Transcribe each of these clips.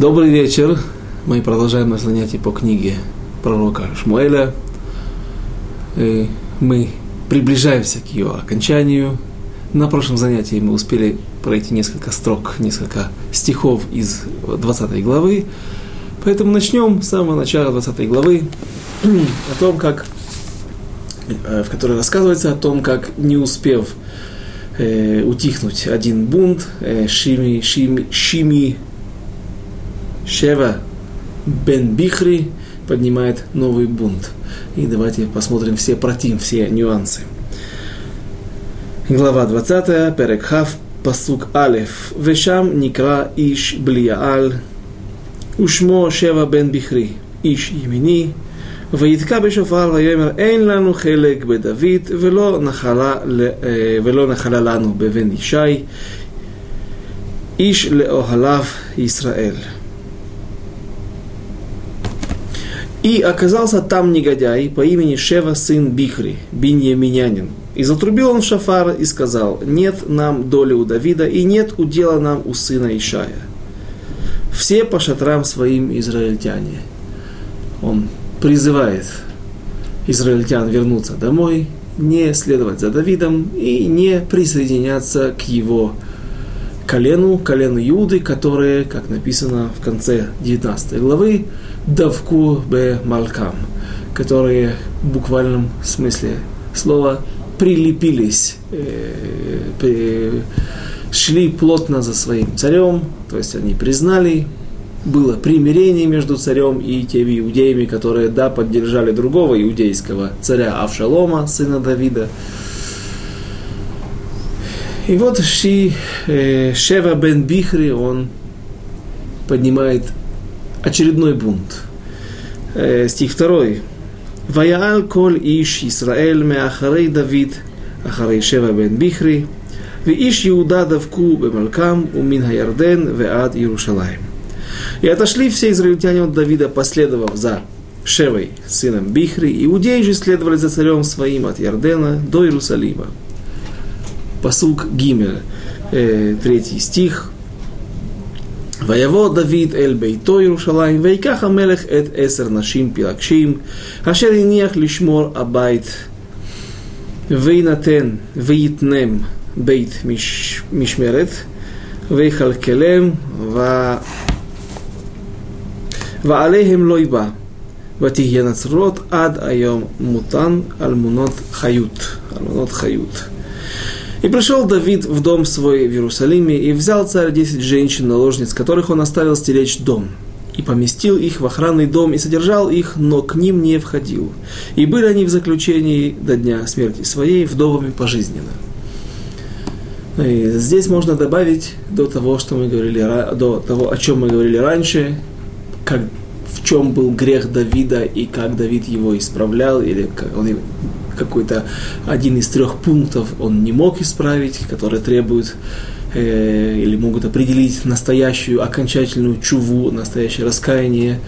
Добрый вечер. Мы продолжаем наше занятие по книге пророка Шмуэля. И мы приближаемся к ее окончанию. На прошлом занятии мы успели пройти несколько строк, несколько стихов из 20 главы. Поэтому начнем с самого начала 20 главы о том, как, э, в которой рассказывается о том, как не успев э, утихнуть один бунт, э, Шими, Шими, Шими Шева бен Бихри поднимает новый бунт. И давайте посмотрим все против, все нюансы. Глава 20, Перек Хав, пасук Алеф. Вешам никра иш блияал, ушмо Шева бен Бихри, иш ימיני, ויתקע בשופר ויאמר אין לנו חלק בדוד ולא נחלה, ולא נחלה לנו בבן ישי איש לאוהליו ישראל. И оказался там негодяй по имени Шева, сын Бихри, биньяминянин. И затрубил он шафар и сказал, нет нам доли у Давида, и нет удела нам у сына Ишая. Все по шатрам своим израильтяне. Он призывает израильтян вернуться домой, не следовать за Давидом и не присоединяться к его колену, колену Иуды, которые, как написано в конце 19 главы, давку бе малкам, которые в буквальном смысле слова прилепились, э, шли плотно за своим царем, то есть они признали, было примирение между царем и теми иудеями, которые, да, поддержали другого иудейского царя Авшалома, сына Давида. И вот Ши, э, Шева бен Бихри, он поднимает очередной бунт. Э, стих второй. Ваяал коль иш Исраэль меахарей Давид, ахарей Шева бен Бихри, ואיש יהודה דבקו במלכם ומן הירדן ועד ירושלים. И отошли все израильтяне от Давида, последовав за Шевой, сыном Бихри, иудеи же следовали за царем своим от Ярдена до Иерусалима. Посук Гимель, э, третий стих. ויבוא דוד אל ביתו ירושלים, ויקח המלך את עשר נשים פלגשים, אשר הניח לשמור הבית, ויינתן ויתנם בית מש, משמרת, ויכלכלם, ו... ועליהם לא יבא, ותהיינה צרורות עד היום מותן אלמונות חיות, אלמונות חיות. И пришел Давид в дом свой в Иерусалиме, и взял царь десять женщин-наложниц, которых он оставил стеречь дом, и поместил их в охранный дом, и содержал их, но к ним не входил. И были они в заключении до дня смерти своей вдовами пожизненно. И здесь можно добавить до того, что мы говорили, до того, о чем мы говорили раньше, как, в чем был грех Давида и как Давид его исправлял, или он какой-то один из трех пунктов он не мог исправить, которые требуют э, или могут определить настоящую окончательную чуву, настоящее раскаяние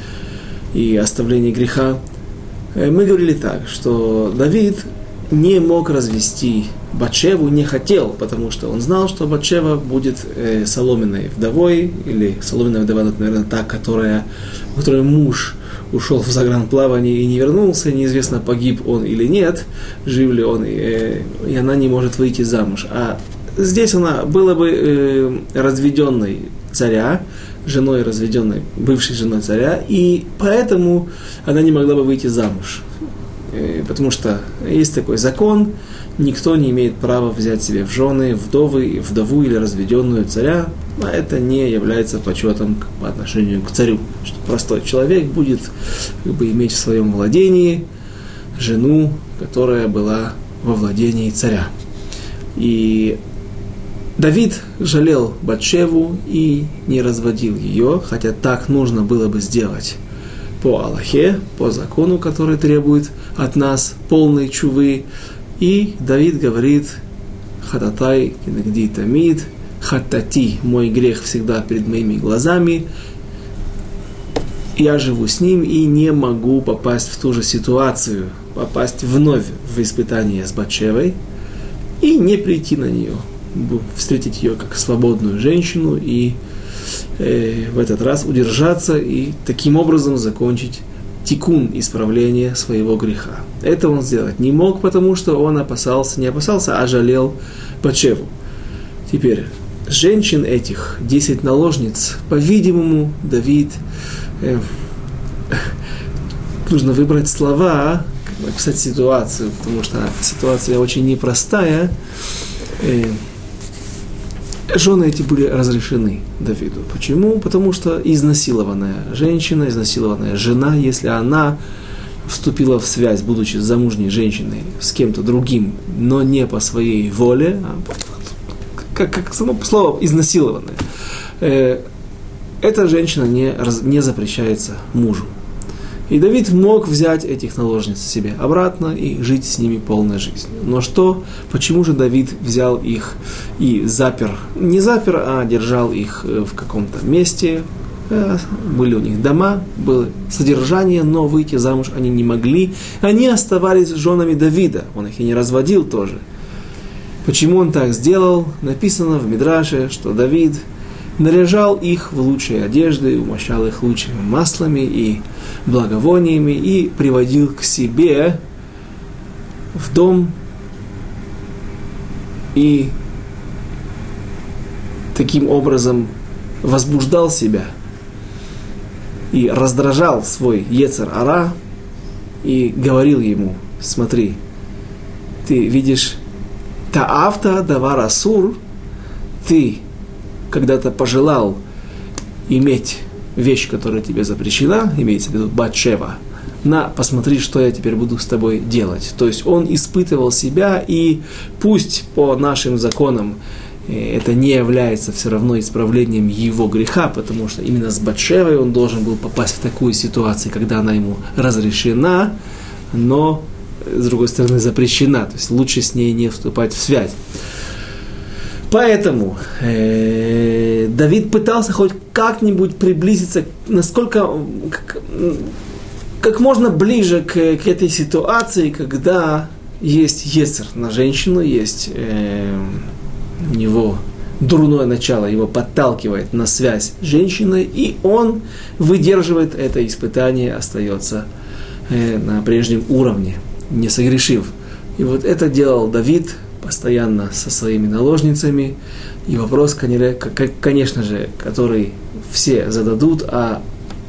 и оставление греха. Э, мы говорили так, что Давид не мог развести Батшеву, не хотел, потому что он знал, что Батшева будет э, соломенной вдовой, или соломенная вдова, наверное, та, которая, у которой муж ушел в загранплавание и не вернулся, неизвестно, погиб он или нет, жив ли он, э, и она не может выйти замуж. А здесь она была бы э, разведенной царя, женой разведенной, бывшей женой царя, и поэтому она не могла бы выйти замуж. Э, потому что есть такой закон, никто не имеет права взять себе в жены вдовы, вдову или разведенную царя, а это не является почетом по отношению к царю. Что простой человек будет как бы, иметь в своем владении жену, которая была во владении царя. И Давид жалел Батшеву и не разводил ее, хотя так нужно было бы сделать по Аллахе, по закону, который требует от нас полной чувы. И Давид говорит, хататай кинегди тамид, хатати, мой грех всегда перед моими глазами, я живу с ним и не могу попасть в ту же ситуацию, попасть вновь в испытание с Батшевой и не прийти на нее, встретить ее как свободную женщину и э, в этот раз удержаться и таким образом закончить тикун исправления своего греха. Это он сделать не мог, потому что он опасался, не опасался, а жалел Пачеву. Теперь, женщин этих, 10 наложниц, по-видимому, Давид, э, нужно выбрать слова, описать ситуацию, потому что ситуация очень непростая. Э, жены эти были разрешены Давиду. Почему? Потому что изнасилованная женщина, изнасилованная жена, если она вступила в связь, будучи замужней женщиной, с кем-то другим, но не по своей воле, а как, как само слово изнасилованная, э, эта женщина не, не запрещается мужу. И Давид мог взять этих наложниц себе обратно и жить с ними полной жизнью. Но что, почему же Давид взял их и запер, не запер, а держал их э, в каком-то месте, э, были у них дома, было содержание, но выйти замуж они не могли. Они оставались женами Давида, он их и не разводил тоже. Почему он так сделал? Написано в Мидраше, что Давид наряжал их в лучшие одежды, умощал их лучшими маслами и благовониями и приводил к себе в дом и таким образом возбуждал себя и раздражал свой Ецер Ара и говорил ему, смотри, ты видишь Таавта давар асур, ты когда-то пожелал иметь вещь, которая тебе запрещена, имеется в виду батшева, на, посмотри, что я теперь буду с тобой делать. То есть он испытывал себя, и пусть по нашим законам э, это не является все равно исправлением его греха, потому что именно с Батшевой он должен был попасть в такую ситуацию, когда она ему разрешена, но, с другой стороны, запрещена. То есть лучше с ней не вступать в связь. Поэтому э, Давид пытался хоть как-нибудь приблизиться, насколько, как, как можно ближе к, к этой ситуации, когда есть Ецер на женщину, есть э, у него дурное начало, его подталкивает на связь с женщиной, и он выдерживает это испытание, остается э, на прежнем уровне, не согрешив. И вот это делал Давид, постоянно со своими наложницами. И вопрос, конечно же, который все зададут, а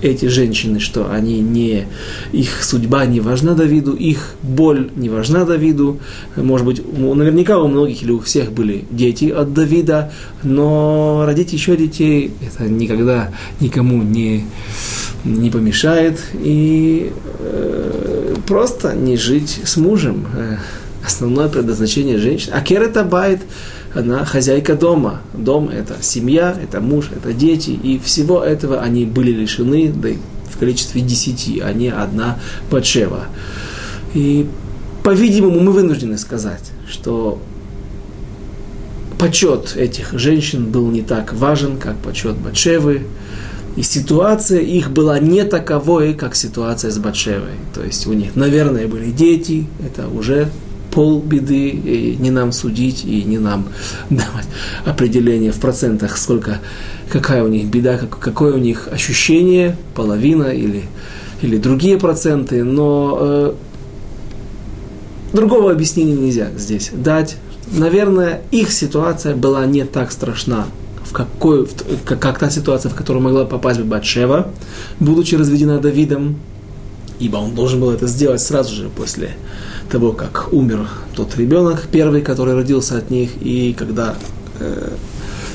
эти женщины, что они не, их судьба не важна Давиду, их боль не важна Давиду. Может быть, наверняка у многих или у всех были дети от Давида, но родить еще детей это никогда никому не, не помешает. И э, просто не жить с мужем. Основное предназначение женщины. А Керета Байт, она хозяйка дома. Дом – это семья, это муж, это дети. И всего этого они были лишены да, в количестве десяти, а не одна Батшева. И, по-видимому, мы вынуждены сказать, что почет этих женщин был не так важен, как почет Батшевы. И ситуация их была не таковой, как ситуация с Батшевой. То есть у них, наверное, были дети, это уже пол беды, и не нам судить, и не нам давать определение в процентах, сколько, какая у них беда, как, какое у них ощущение, половина или, или другие проценты, но э, другого объяснения нельзя здесь дать. Наверное, их ситуация была не так страшна, в какой, в, как, как та ситуация, в которую могла попасть бы Батшева, будучи разведена Давидом, ибо он должен был это сделать сразу же после того, как умер тот ребенок первый, который родился от них, и когда... Э,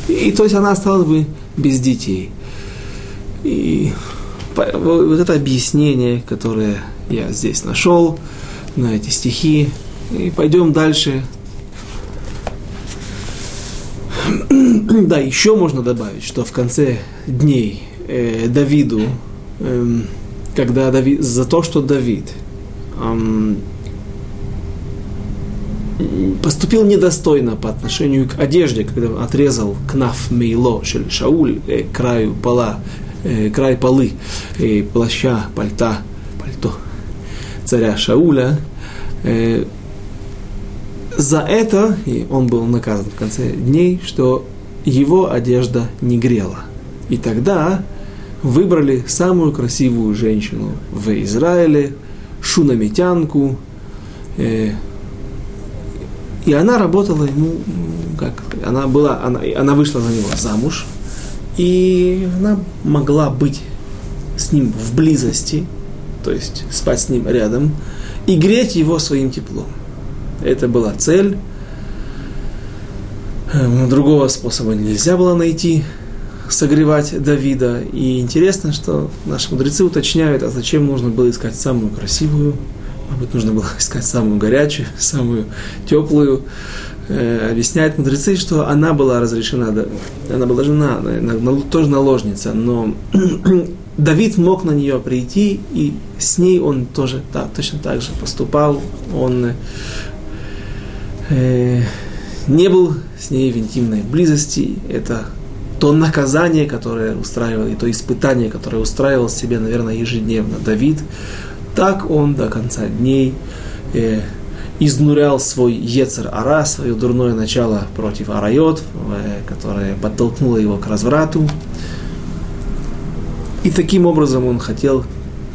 и то есть она осталась бы без детей. И вот это объяснение, которое я здесь нашел, на эти стихи. И пойдем дальше. Да, еще можно добавить, что в конце дней э, Давиду, э, когда Давид, за то, что Давид э, поступил недостойно по отношению к одежде, когда он отрезал кнаф мейло шель шауль, э, краю пола, э, край полы, э, плаща, пальта, пальто царя Шауля. Э, за это и он был наказан в конце дней, что его одежда не грела. И тогда выбрали самую красивую женщину в Израиле, шунамитянку, э, и она работала ему, как, она была, она, она вышла за него замуж, и она могла быть с ним в близости, то есть спать с ним рядом, и греть его своим теплом. Это была цель. Эм, другого способа нельзя было найти согревать Давида. И интересно, что наши мудрецы уточняют, а зачем нужно было искать самую красивую, может быть, нужно было искать самую горячую, самую теплую. Э, объясняют мудрецы, что она была разрешена, она была жена, тоже наложница, но Давид мог на нее прийти, и с ней он тоже да, точно так же поступал. Он э, не был с ней в интимной близости. Это то наказание, которое устраивал, и то испытание, которое устраивал себе, наверное, ежедневно Давид. Так он до конца дней э, изнурял свой Ецер Ара, свое дурное начало против Арайот, э, которое подтолкнуло его к разврату. И таким образом он хотел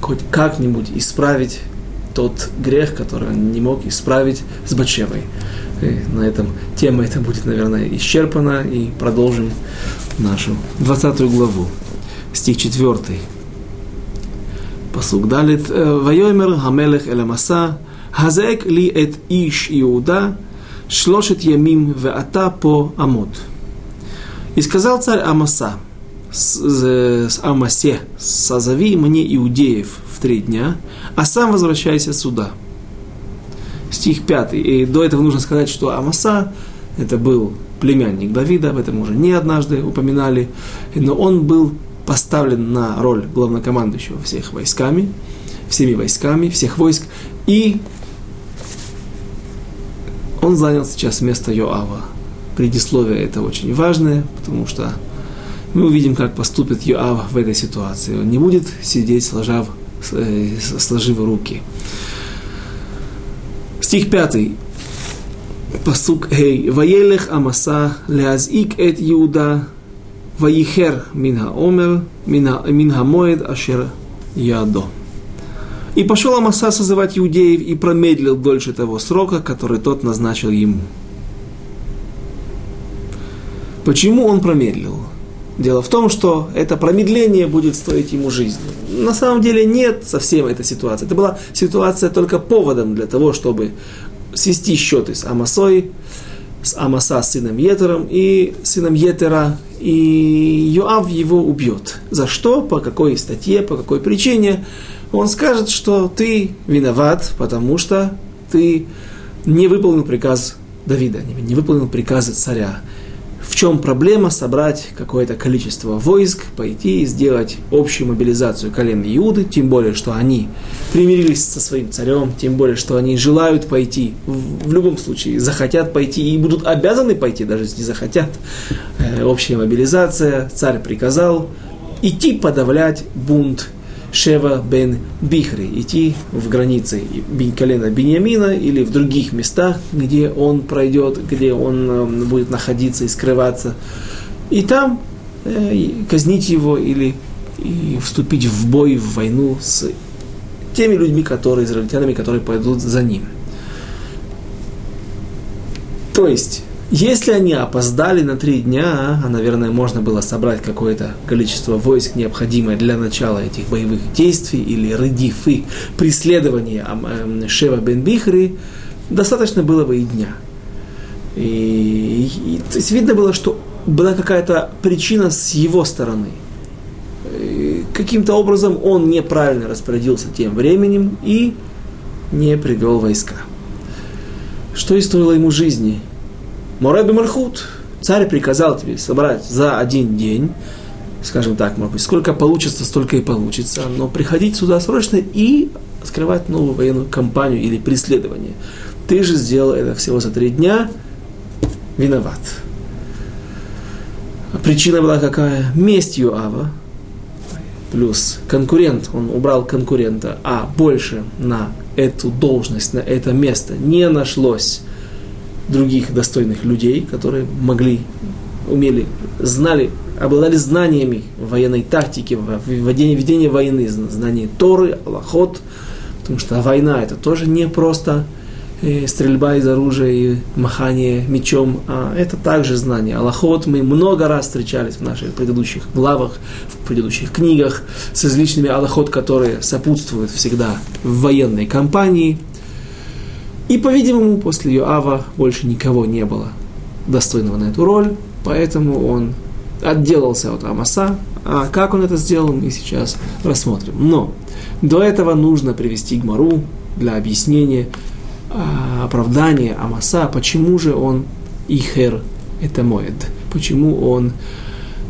хоть как-нибудь исправить тот грех, который он не мог исправить с Бачевой. И на этом тема эта будет, наверное, исчерпана, и продолжим нашу 20 главу, стих 4. Посук далит. Вайомер Хамелех Эламаса, Хазек ли эт иш Иуда, шлошет ямим веата по амот. И сказал царь Амаса, с, с Амасе, созови мне иудеев в три дня, а сам возвращайся сюда. Стих 5. И до этого нужно сказать, что Амаса это был племянник Давида, об этом уже не однажды упоминали, но он был поставлен на роль главнокомандующего всех войсками, всеми войсками, всех войск, и он занял сейчас место Йоава. Предисловие это очень важное, потому что мы увидим, как поступит Йоав в этой ситуации. Он не будет сидеть, сложав, э, сложив руки. Стих пятый. פסוק ה' וילך המסע להזעיק את יהודה וייחר מן העומר, מן המועד אשר יעדו. И пошел Амаса созывать иудеев и промедлил дольше того срока, который тот назначил ему. Почему он промедлил? Дело в том, что это промедление будет стоить ему жизни. На самом деле нет совсем этой ситуации. Это была ситуация только поводом для того, чтобы свести счеты с Амасой, с Амаса сыном Етером и сыном Етера, и Йоав его убьет. За что, по какой статье, по какой причине, он скажет, что ты виноват, потому что ты не выполнил приказ Давида, не выполнил приказы царя в чем проблема собрать какое-то количество войск, пойти и сделать общую мобилизацию колен Иуды, тем более, что они примирились со своим царем, тем более, что они желают пойти, в, в любом случае захотят пойти и будут обязаны пойти, даже если не захотят. Э, общая мобилизация, царь приказал идти подавлять бунт Шева бен Бихри, идти в границы колена Беньямина или в других местах, где он пройдет, где он эм, будет находиться и скрываться. И там э, казнить его или вступить в бой, в войну с теми людьми, которые, израильтянами, которые пойдут за ним. То есть, если они опоздали на три дня, а, наверное, можно было собрать какое-то количество войск, необходимое для начала этих боевых действий, или рыдифы, преследования эм, Шева бен Бихри, достаточно было бы и дня. И, и, то есть видно было, что была какая-то причина с его стороны. Каким-то образом он неправильно распорядился тем временем и не привел войска. Что и стоило ему жизни – Мораби Мархут, царь приказал тебе собрать за один день, скажем так, может быть, сколько получится, столько и получится, но приходить сюда срочно и скрывать новую военную кампанию или преследование. Ты же сделал это всего за три дня, виноват. Причина была какая? Месть Юава, плюс конкурент, он убрал конкурента, а больше на эту должность, на это место не нашлось других достойных людей, которые могли, умели, знали обладали знаниями военной тактики, ведения, ведения войны, знания Торы, Аллахот, потому что война это тоже не просто э, стрельба из оружия и махание мечом, а это также знание. Аллахот мы много раз встречались в наших предыдущих главах, в предыдущих книгах с различными аллахот, которые сопутствуют всегда в военной кампании. И, по-видимому, после Йоава больше никого не было достойного на эту роль, поэтому он отделался от Амаса, а как он это сделал, мы сейчас рассмотрим. Но до этого нужно привести Гмару для объяснения, а, оправдания Амаса, почему же он Ихер, это Моэд, почему он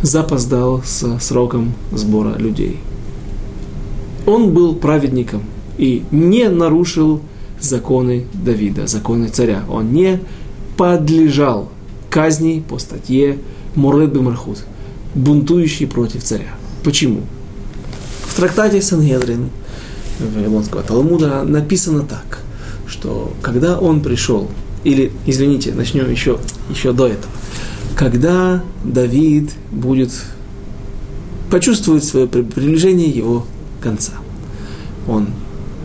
запоздал с сроком сбора людей. Он был праведником и не нарушил законы Давида, законы царя. Он не подлежал казни по статье Муред Бемархут, бунтующий против царя. Почему? В трактате Сангедрин Вавилонского Талмуда написано так, что когда он пришел, или, извините, начнем еще, еще до этого, когда Давид будет почувствовать свое приближение его конца. Он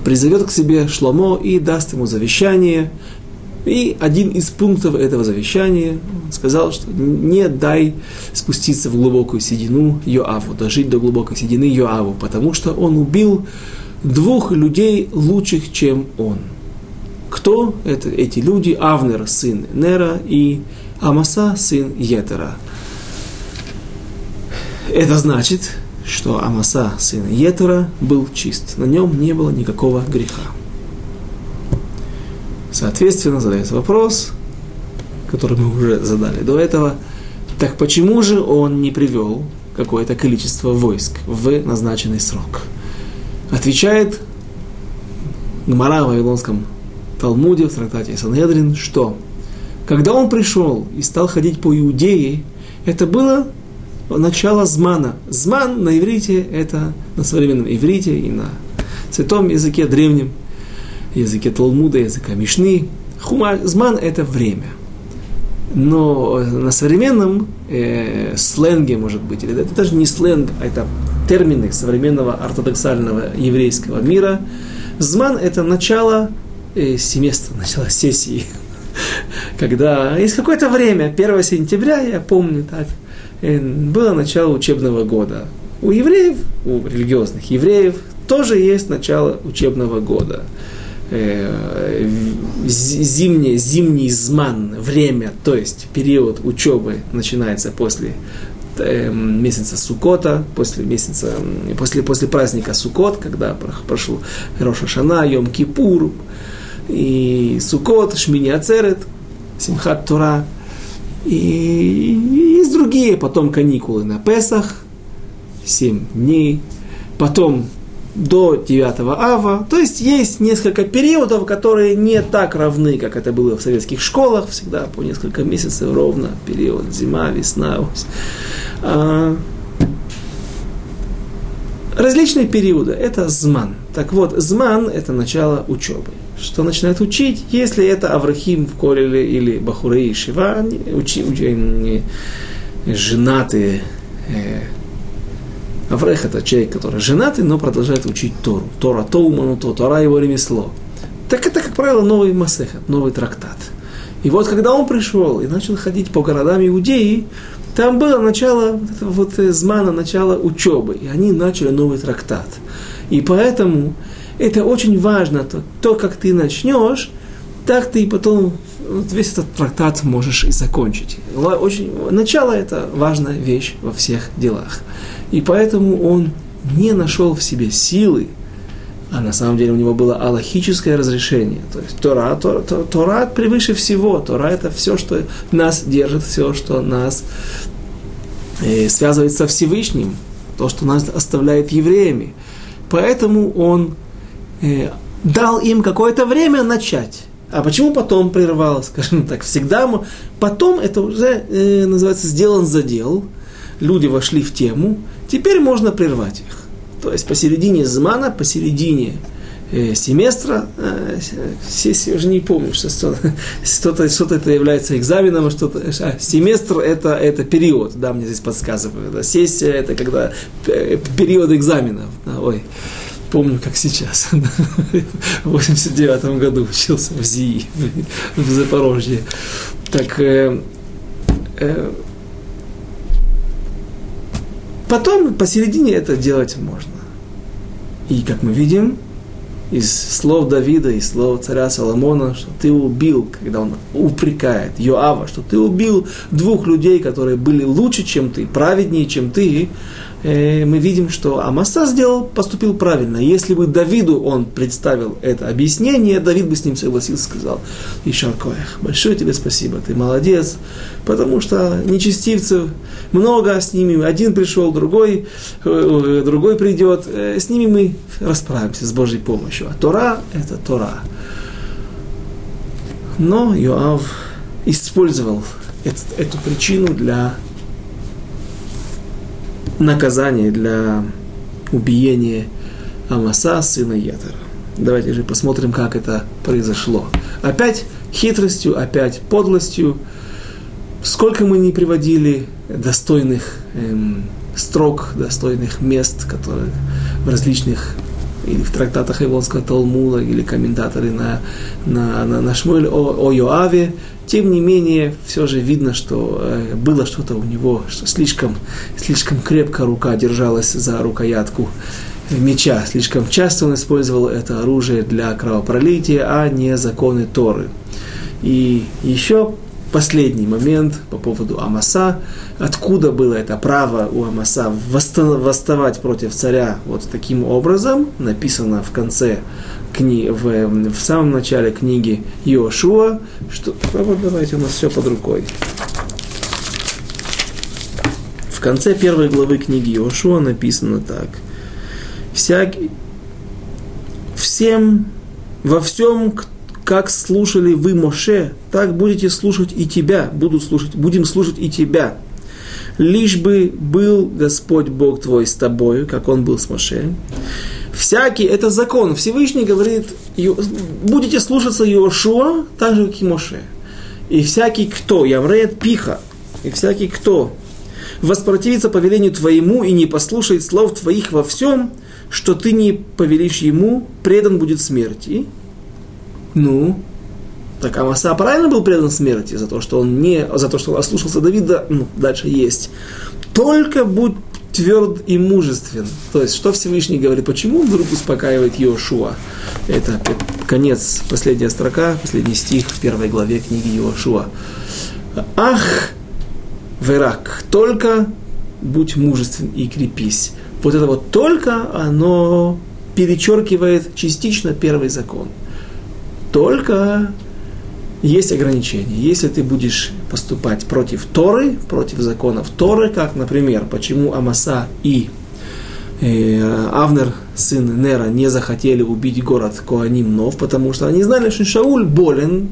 призовет к себе Шломо и даст ему завещание, и один из пунктов этого завещания сказал, что не дай спуститься в глубокую седину Йоаву, дожить до глубокой седины Йоаву, потому что он убил двух людей лучших, чем он. Кто это, эти люди? Авнер, сын Нера, и Амаса, сын Етера. Это значит, что Амаса, сын Етера, был чист. На нем не было никакого греха. Соответственно, задается вопрос, который мы уже задали до этого, так почему же он не привел какое-то количество войск в назначенный срок? Отвечает Гмара в Вавилонском Талмуде, в трактате Санедрин, что когда он пришел и стал ходить по Иудее, это было начало змана. Зман на иврите – это на современном иврите и на святом языке древнем – языке Талмуда, языка Мишны. Хума, зман – это время. Но на современном э, сленге, может быть, или это даже не сленг, а это термины современного ортодоксального еврейского мира. Зман – это начало э, семестра, начало сессии. Когда есть какое-то время, 1 сентября, я помню так, э, было начало учебного года. У евреев, у религиозных евреев тоже есть начало учебного года э, зимний, зимний зман, время, то есть период учебы начинается после э, месяца Сукота, после месяца, после, после праздника Сукот, когда прошел Роша Шана, Йом Кипур, и Сукот, Шмини Ацерет, Симхат Тура, и, есть другие, потом каникулы на Песах, 7 дней, потом до 9 ава. То есть есть несколько периодов, которые не так равны, как это было в советских школах, всегда по несколько месяцев ровно, период зима, весна. А, различные периоды – это зман. Так вот, зман – это начало учебы. Что начинает учить, если это Аврахим в Колеле или Бахурей и Шива, учи, учи, женатые э, Аврех это человек, который женатый, но продолжает учить Тору. Тора Тоуману, то, Тора его ремесло. Так это, как правило, новый Масехат, новый трактат. И вот когда он пришел и начал ходить по городам Иудеи, там было начало вот э, змана, начало учебы, и они начали новый трактат. И поэтому это очень важно, то, то как ты начнешь, так ты потом вот весь этот трактат можешь и закончить. Очень, начало – это важная вещь во всех делах. И поэтому он не нашел в себе силы, а на самом деле у него было аллахическое разрешение. То есть Тора, Тора, Тора, Тора превыше всего. Тора это все, что нас держит, все, что нас э, связывает со Всевышним, то, что нас оставляет евреями. Поэтому он дал им какое-то время начать. А почему потом прервал, скажем так, всегда? Потом это уже э, называется сделан задел. Люди вошли в тему, теперь можно прервать их. То есть посередине змана, посередине э, семестра, э, сессия, уже не помню, что что-то, что-то это является экзаменом, а что-то, а, семестр это, это период, да, мне здесь подсказывают, да, сессия это когда э, период экзаменов, да, ой, помню, как сейчас, в 89 году учился в ЗИИ, в Запорожье, так, э, э, потом посередине это делать можно. И, как мы видим, из слов Давида, из слов царя Соломона, что ты убил, когда он упрекает Йоава, что ты убил двух людей, которые были лучше, чем ты, праведнее, чем ты, мы видим, что Амаса сделал, поступил правильно. Если бы Давиду он представил это объяснение, Давид бы с ним согласился, сказал, Ишаркоях, большое тебе спасибо, ты молодец, потому что нечестивцев много, с ними один пришел, другой, э, другой придет, э, с ними мы расправимся с Божьей помощью. А Тора – это Тора. Но Йоав использовал эту причину для наказание для убиения Амаса, сына Ятера. Давайте же посмотрим, как это произошло. Опять хитростью, опять подлостью. Сколько мы не приводили достойных эм, строк, достойных мест, которые в различных или в трактатах Ивонского Талмуда, или комментаторы на, на, на, на Шмуэль о, о Йоаве, тем не менее, все же видно, что э, было что-то у него, что слишком, слишком крепко рука держалась за рукоятку меча. Слишком часто он использовал это оружие для кровопролития, а не законы Торы. И еще последний момент по поводу Амаса. Откуда было это право у Амаса восставать против царя вот таким образом, написано в конце кни, в, в самом начале книги Йошуа, что, вот давайте у нас все под рукой. В конце первой главы книги Йошуа написано так. Всякий, всем, во всем, как слушали вы Моше, так будете слушать и тебя, будут слушать, будем слушать и тебя. Лишь бы был Господь Бог твой с тобою, как Он был с Моше, Всякий, это закон. Всевышний говорит, будете слушаться Иошуа, так же, как и Моше. И всякий, кто, Явреет Пиха, и всякий, кто воспротивится повелению твоему и не послушает слов твоих во всем, что ты не повелишь ему, предан будет смерти. Ну, так Амаса правильно был предан смерти за то, что он не, за то, что он ослушался Давида, ну, дальше есть. Только будь тверд и мужествен. То есть, что Всевышний говорит, почему вдруг успокаивает Иошуа? Это конец, последняя строка, последний стих в первой главе книги Иошуа. Ах, верак, только будь мужествен и крепись. Вот это вот только, оно перечеркивает частично первый закон. Только есть ограничения. Если ты будешь поступать против Торы, против законов Торы, как, например, почему Амаса и э, Авнер, сын Нера, не захотели убить город Коаним Нов, потому что они знали, что Шауль болен,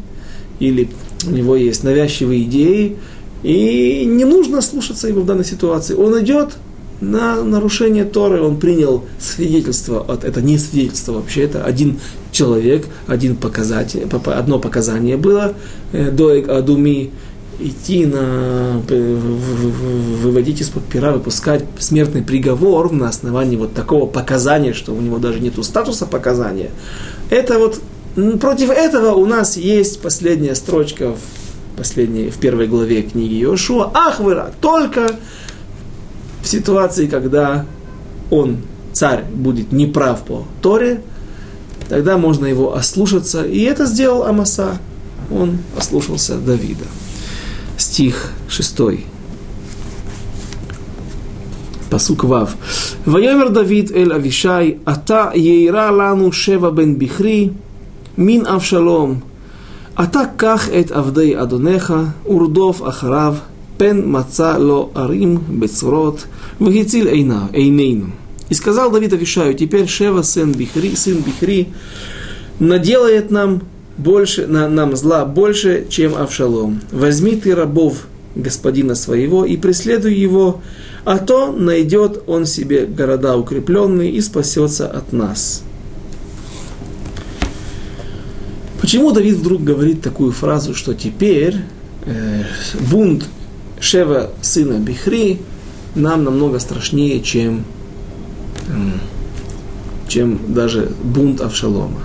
или у него есть навязчивые идеи, и не нужно слушаться его в данной ситуации. Он идет на нарушение Торы, он принял свидетельство, от, это не свидетельство вообще, это один человек, один показатель, одно показание было, э, до Адуми, идти на, выводить из-под пера, выпускать смертный приговор на основании вот такого показания, что у него даже нету статуса показания. Это вот, против этого у нас есть последняя строчка в, последней, в первой главе книги Иошуа. Ах, только в ситуации, когда он, царь, будет неправ по Торе, тогда можно его ослушаться. И это сделал Амаса. Он ослушался Давида. Стих 6. פסוק ו' ויאמר דוד אל אבישי אתה ירא לנו שבע בן בכרי מן אבשלום אתה קח את עבדי אדונך ורדוף אחריו Пен маца ло арим бецрот вагициль эйна, эйнейну. И сказал Давид Авишаю, теперь Шева, сын Бихри, сын Бихри, наделает нам больше, на, нам зла больше, чем Авшалом. Возьми ты рабов господина своего и преследуй его, а то найдет он себе города укрепленные и спасется от нас. Почему Давид вдруг говорит такую фразу, что теперь э, бунт Шева, сына Бихри, нам намного страшнее, чем, э, чем даже бунт Авшалома.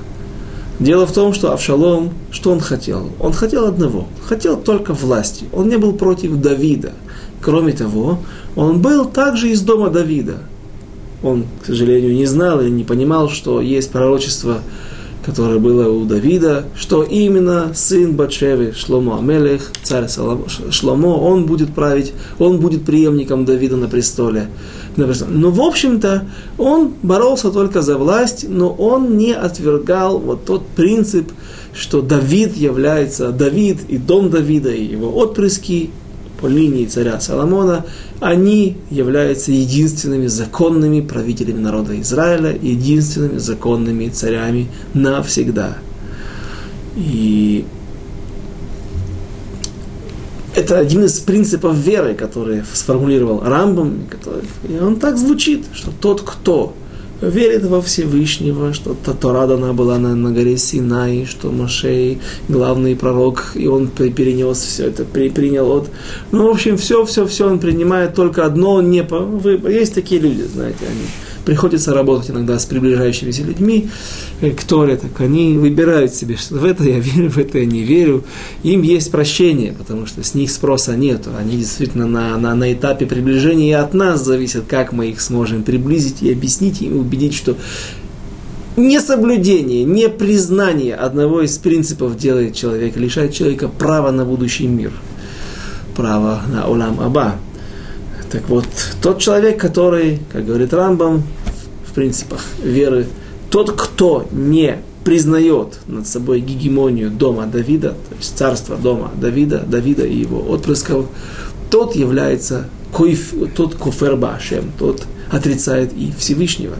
Дело в том, что Авшалом, что он хотел? Он хотел одного. Хотел только власти. Он не был против Давида. Кроме того, он был также из дома Давида. Он, к сожалению, не знал или не понимал, что есть пророчество которое было у Давида, что именно сын Батшевы, Шломо Амелех, царь Шломо, он будет править, он будет преемником Давида на престоле. Но, в общем-то, он боролся только за власть, но он не отвергал вот тот принцип, что Давид является, Давид и дом Давида, и его отпрыски по линии царя Соломона, они являются единственными законными правителями народа Израиля, единственными законными царями навсегда. И это один из принципов веры, который сформулировал Рамбом, и он так звучит, что тот, кто верит во Всевышнего, что Тора дана была на, на горе Синай, что Машей главный пророк, и он перенес все это, при, принял от... Ну, в общем, все, все, все он принимает, только одно он не... Есть такие люди, знаете, они приходится работать иногда с приближающимися людьми, э, кто это, они выбирают себе, что в это я верю, в это я не верю. Им есть прощение, потому что с них спроса нет. Они действительно на, на, на этапе приближения и от нас зависит, как мы их сможем приблизить и объяснить, и убедить, что несоблюдение, непризнание одного из принципов делает человека, лишает человека права на будущий мир, право на Олам Аба. Так вот, тот человек, который, как говорит Рамбам, в принципах веры, тот, кто не признает над собой гегемонию дома Давида, то есть царство дома Давида, Давида и его отпрысков, тот является койф, тот кофер башем, тот отрицает и Всевышнего.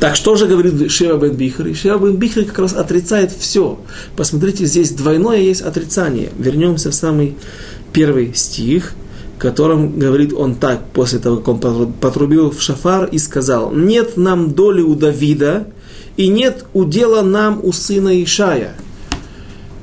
Так что же говорит Шева бен Бихри? Шева бен Бихри как раз отрицает все. Посмотрите, здесь двойное есть отрицание. Вернемся в самый первый стих, в котором говорит он так, после того, как он потрубил в шафар и сказал, «Нет нам доли у Давида, и нет удела нам у сына Ишая».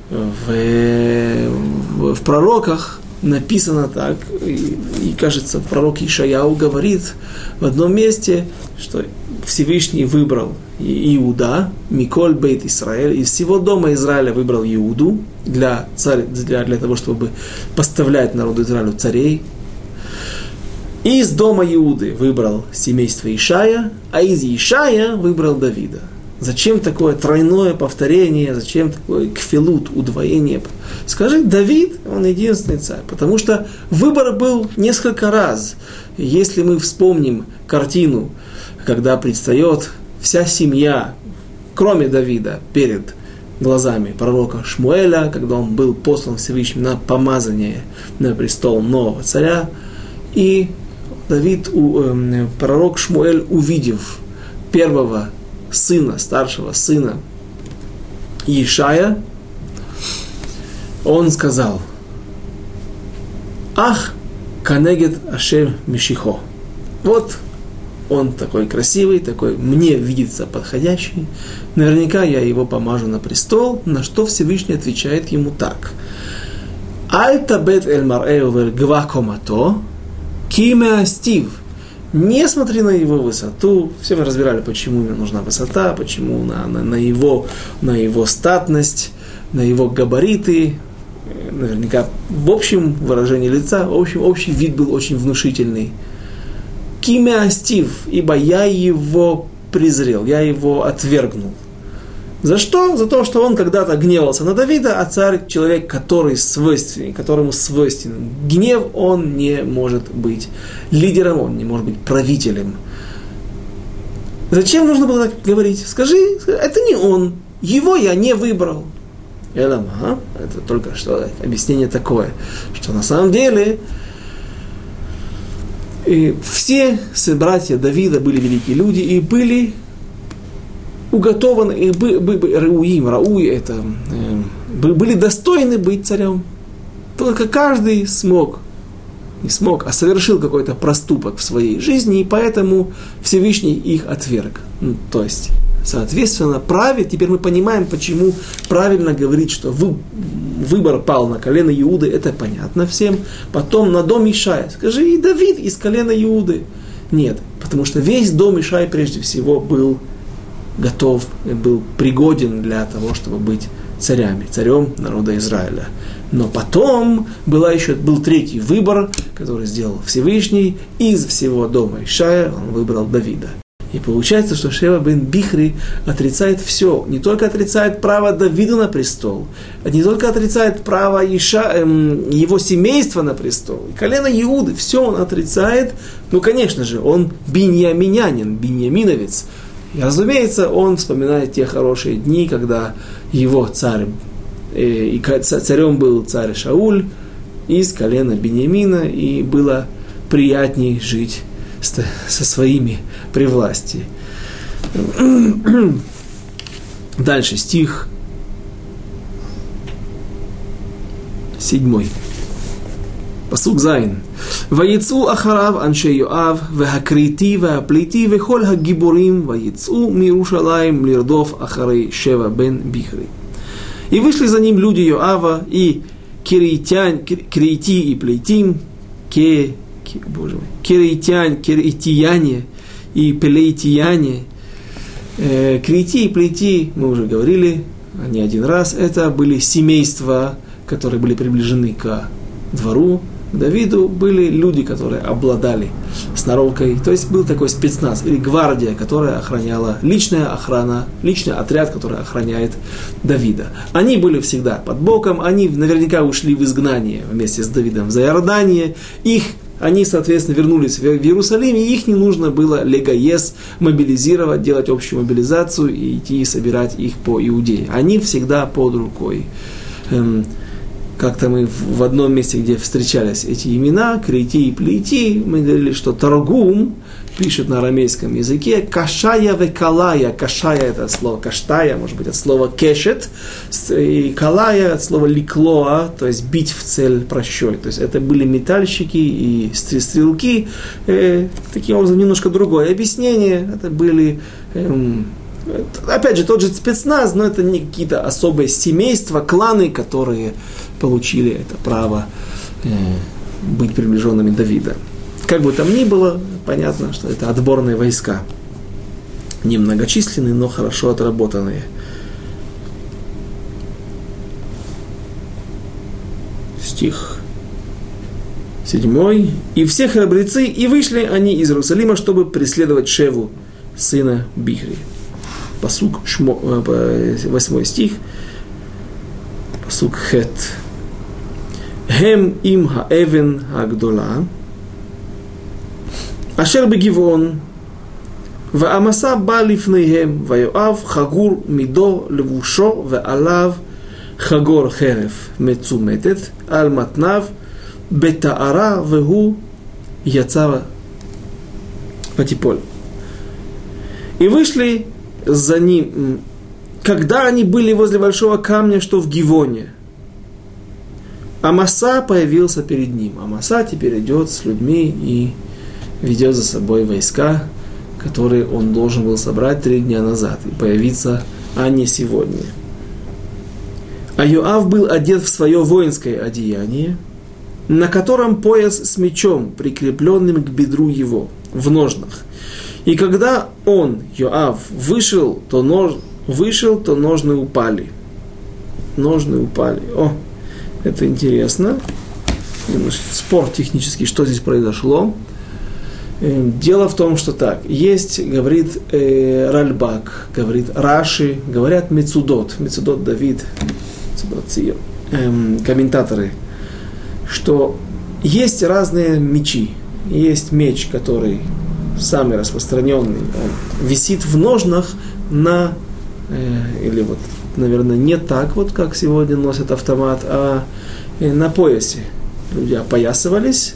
В, в, в пророках написано так, и, и кажется, пророк Ишаяу говорит в одном месте, что Всевышний выбрал Иуда, Миколь Бейт Израиль, из всего дома Израиля выбрал Иуду для, царь, для, для того, чтобы поставлять народу Израилю царей. И из дома Иуды выбрал семейство Ишая, а из Ишая выбрал Давида. Зачем такое тройное повторение, зачем такое кфилут, удвоение? Скажи, Давид, он единственный царь, потому что выбор был несколько раз. Если мы вспомним картину, когда предстает вся семья, кроме Давида, перед глазами пророка Шмуэля, когда он был послан Всевышним на помазание на престол нового царя, и Давид, э, пророк Шмуэль, увидев первого сына, старшего сына Ишая, он сказал, «Ах, канегет ашер мишихо». Вот он такой красивый, такой мне видится подходящий, наверняка я его помажу на престол, на что Всевышний отвечает ему так. Альтабет эль марэу гвакомато, киме астив. Не смотри на его высоту. Все мы разбирали, почему ему нужна высота, почему на, на, на, его, на его статность, на его габариты. Наверняка в общем выражении лица, в общем, общий вид был очень внушительный кимеастив, ибо я его презрел, я его отвергнул. За что? За то, что он когда-то гневался на Давида, а царь человек, который свойственен, которому свойственен гнев, он не может быть лидером, он не может быть правителем. Зачем нужно было так говорить? Скажи, это не он, его я не выбрал. Это, это только что объяснение такое, что на самом деле и все братья Давида были великие люди и были уготованы, и были Рауим, Рауи это, э, были достойны быть царем. Только каждый смог, не смог, а совершил какой-то проступок в своей жизни, и поэтому Всевышний их отверг. Ну, то есть Соответственно, правит, теперь мы понимаем, почему правильно говорить, что вы, выбор пал на колено Иуды, это понятно всем. Потом на дом Ишая. Скажи, и Давид из колена Иуды. Нет, потому что весь дом Ишая прежде всего был готов, был пригоден для того, чтобы быть царями, царем народа Израиля. Но потом была еще, был третий выбор, который сделал Всевышний. Из всего дома Ишая он выбрал Давида. И получается, что Шева бен Бихри отрицает все. Не только отрицает право Давида на престол, не только отрицает право Иша, эм, его семейства на престол. И колено Иуды, все он отрицает. Ну, конечно же, он биньяминянин, биньяминовец. И, разумеется, он вспоминает те хорошие дни, когда его царь, э, и царем был царь Шауль из колена Бениамина, и было приятней жить со своими при власти. Дальше стих седьмой. פסוק ז' ויצאו אחריו אנשי יואב והכריתי והפליטי וכל הגיבורים ויצאו מירושלים לרדוף אחרי שבע בן בכרי. И вышли за ним люди Йоава и киритян, кирити и плейтим, ке, ке, боже мой, киритян, киритияне и плейтияне. Э, крити и плейти, мы уже говорили не один раз, это были семейства, которые были приближены к двору Давиду были люди, которые обладали сноровкой, то есть был такой спецназ или гвардия, которая охраняла, личная охрана, личный отряд, который охраняет Давида. Они были всегда под боком, они наверняка ушли в изгнание вместе с Давидом за Иордание, их они, соответственно, вернулись в Иерусалим, и их не нужно было легаес мобилизировать, делать общую мобилизацию и идти собирать их по Иудее. Они всегда под рукой. Как-то мы в одном месте, где встречались эти имена, Крити и Плейти, мы говорили, что Торгум пишет на арамейском языке Кашая векалая. Кашая это слово каштая, может быть, от слова кешет. И калая от слова ликлоа, то есть бить в цель прощой. То есть это были метальщики и стрелки. Э, таким образом, немножко другое объяснение. Это были эм, опять же, тот же спецназ, но это не какие-то особые семейства, кланы, которые получили это право э, быть приближенными Давида. Как бы там ни было, понятно, что это отборные войска. Немногочисленные, но хорошо отработанные. Стих седьмой. «И все храбрецы, и вышли они из Иерусалима, чтобы преследовать Шеву, сына Бихри» Посук, шмо, э, восьмой стих, посук хет. הם עם האבן הגדולה, אשר בגבעון, והמסע בא לפניהם, ויואב חגור מידו לבושו, ועליו חגור חרף מצומתת על מתניו בטהרה, והוא יצא ותיפול. И вышли за ним, когда они были возле большого камня, что в Гивоне – Амаса появился перед ним. Амаса теперь идет с людьми и ведет за собой войска, которые он должен был собрать три дня назад и появиться, а не сегодня. А Йоав был одет в свое воинское одеяние, на котором пояс с мечом, прикрепленным к бедру его, в ножнах. И когда он, Йоав, вышел, то, нож, вышел, то ножны упали. Ножны упали. О, это интересно. Спор технический, что здесь произошло. Э, дело в том, что так, есть, говорит э, Ральбак, говорит Раши, говорят Мецудот, Мецудот Давид, Мецудот э, комментаторы, что есть разные мечи. Есть меч, который самый распространенный, он висит в ножнах на, э, или вот наверное, не так вот, как сегодня носят автомат, а э, на поясе. Люди опоясывались,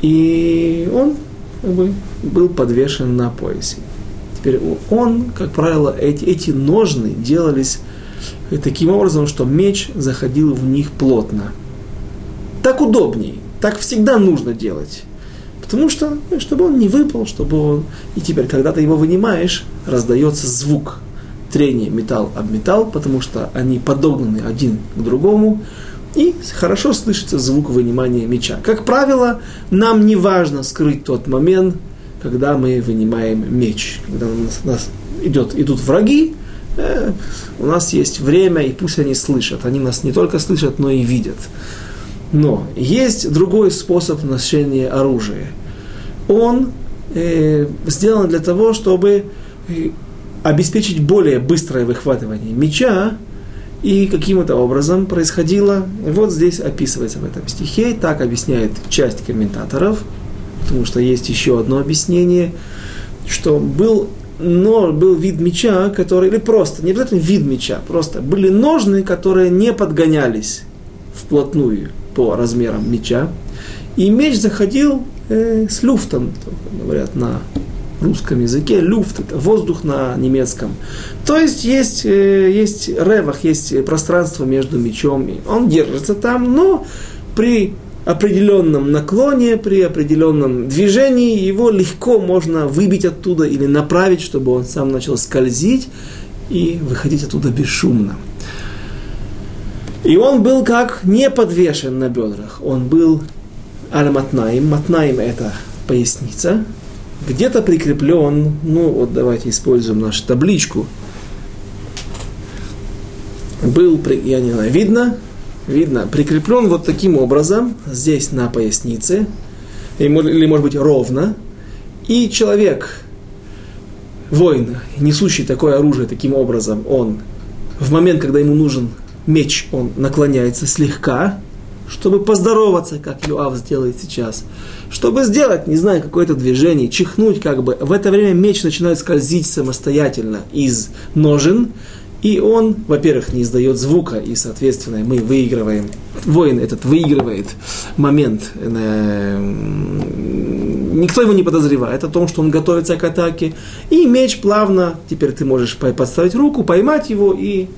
и он как бы, был подвешен на поясе. Теперь он, как правило, эти, эти ножны делались таким образом, что меч заходил в них плотно. Так удобней, так всегда нужно делать. Потому что, ну, чтобы он не выпал, чтобы он... И теперь, когда ты его вынимаешь, раздается звук трения металл об металл, потому что они подогнаны один к другому, и хорошо слышится звук вынимания меча. Как правило, нам не важно скрыть тот момент, когда мы вынимаем меч. Когда у нас, у нас идет, идут враги, э, у нас есть время, и пусть они слышат. Они нас не только слышат, но и видят. Но есть другой способ ношения оружия. Он э, сделан для того, чтобы э, обеспечить более быстрое выхватывание меча, и каким-то образом происходило, вот здесь описывается в этом стихе, так объясняет часть комментаторов, потому что есть еще одно объяснение, что был, но, был вид меча, который, или просто, не обязательно вид меча, просто были ножны, которые не подгонялись вплотную по размерам меча, и меч заходил э, с люфтом, говорят на русском языке, люфт, это воздух на немецком. То есть есть, э, есть ревах, есть пространство между мечом, и он держится там, но при определенном наклоне, при определенном движении его легко можно выбить оттуда или направить, чтобы он сам начал скользить и выходить оттуда бесшумно. И он был как не подвешен на бедрах, он был аль-матнаим. Матнаим это поясница, где-то прикреплен, ну вот давайте используем нашу табличку, был, я не знаю, видно, видно, прикреплен вот таким образом, здесь на пояснице, или может быть ровно, и человек, воин, несущий такое оружие таким образом, он в момент, когда ему нужен меч, он наклоняется слегка, чтобы поздороваться, как Юав сделает сейчас, чтобы сделать, не знаю, какое-то движение, чихнуть как бы. В это время меч начинает скользить самостоятельно из ножен, и он, во-первых, не издает звука, и, соответственно, мы выигрываем, воин этот выигрывает момент, э, никто его не подозревает о том, что он готовится к атаке, и меч плавно, теперь ты можешь подставить руку, поймать его и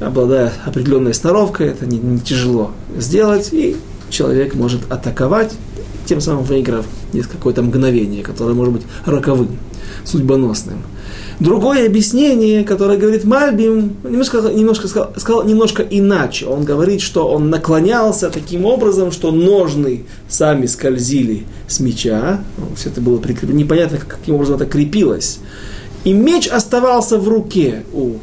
обладая определенной сноровкой, это не, не тяжело сделать, и человек может атаковать, тем самым выиграв какое-то мгновение, которое может быть роковым, судьбоносным. Другое объяснение, которое говорит Мальбим, немножко, немножко сказал, сказал немножко иначе. Он говорит, что он наклонялся таким образом, что ножны сами скользили с меча. Все это было прикреплено. Непонятно, каким образом это крепилось. И меч оставался в руке у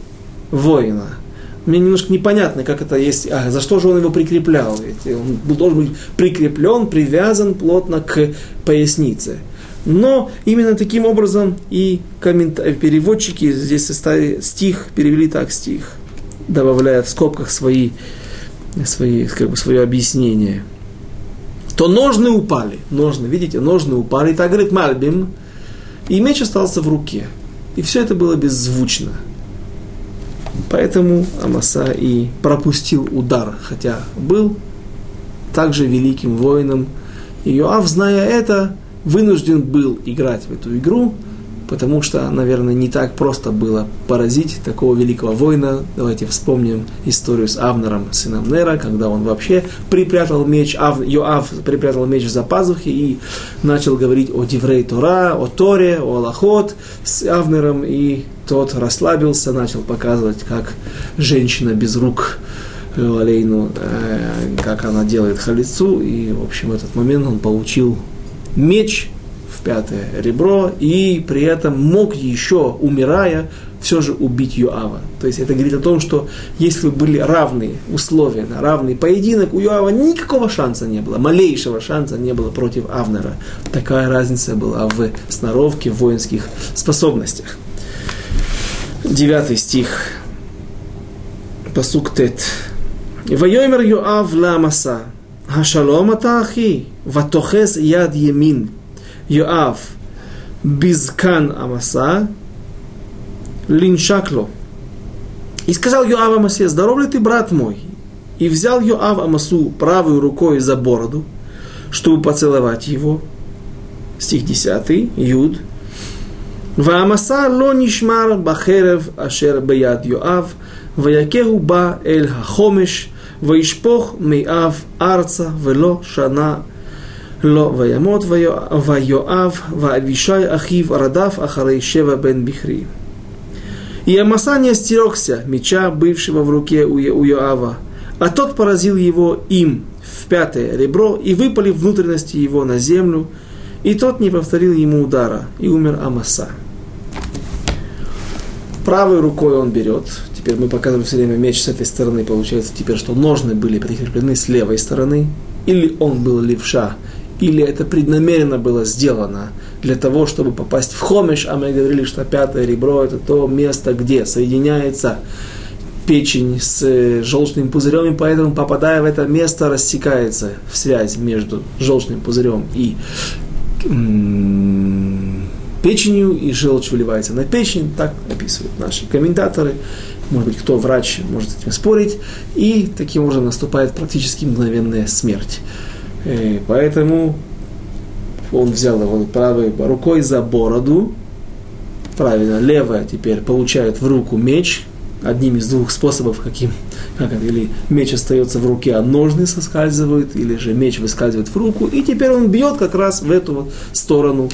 воина – мне немножко непонятно, как это есть, а за что же он его прикреплял? Ведь он должен быть прикреплен, привязан плотно к пояснице. Но именно таким образом и коммент... переводчики здесь составили стих, перевели так стих, добавляя в скобках свои, свои, как бы свое объяснение. То ножны упали, ножны, видите, ножны упали, так говорит Мальбим, и меч остался в руке. И все это было беззвучно. Поэтому Амаса и пропустил удар, хотя был также великим воином. И Йоав, зная это, вынужден был играть в эту игру, потому что, наверное, не так просто было поразить такого великого воина. Давайте вспомним историю с Авнером, сыном Нера, когда он вообще припрятал меч, Ав, Йоав припрятал меч за пазухи и начал говорить о Диврей Тора, о Торе, о Аллахот с Авнером, и тот расслабился, начал показывать, как женщина без рук э, Алейну, э, как она делает халицу, и, в общем, в этот момент он получил меч, пятое ребро, и при этом мог еще, умирая, все же убить Юава. То есть это говорит о том, что если бы были равные условия, равный поединок, у Юава никакого шанса не было, малейшего шанса не было против Авнера. Такая разница была в сноровке, в воинских способностях девятый стих, посук тет. Вайомер Йоав ламаса, хашалом атахи, ватохес яд емин. Йоав, бизкан амаса, линшакло. И сказал Йоав Амасе, здоров ли ты, брат мой? И взял Йоав Амасу правой рукой за бороду, чтобы поцеловать его. Стих 10, Юд. והמסע לא נשמר בחרב אשר ביד יואב, ויכהו בה החומש, וישפוך מאב ארצה, ולא שנה Ло ваямот вайоав ваавишай ахив радав ахарей шева бен бихри. И Амаса не остерегся меча, бывшего в руке у Йоава, а тот поразил его им в пятое ребро и выпали внутренности его на землю, и тот не повторил ему удара, и умер Амаса. Правой рукой он берет, теперь мы показываем все время меч с этой стороны, получается теперь, что ножны были прикреплены с левой стороны, или он был левша, или это преднамеренно было сделано для того, чтобы попасть в хомиш, а мы говорили, что пятое ребро это то место, где соединяется печень с э, желчным пузырем, и поэтому, попадая в это место, рассекается связь между желчным пузырем и печенью, и желчь выливается на печень, так описывают наши комментаторы. Может быть, кто врач может с этим спорить, и таким образом наступает практически мгновенная смерть. И э, поэтому он взял его правой рукой за бороду, правильно, левая теперь получает в руку меч, одним из двух способов, каким, как это, или меч остается в руке, а ножны соскальзывают, или же меч выскальзывает в руку, и теперь он бьет как раз в эту вот сторону,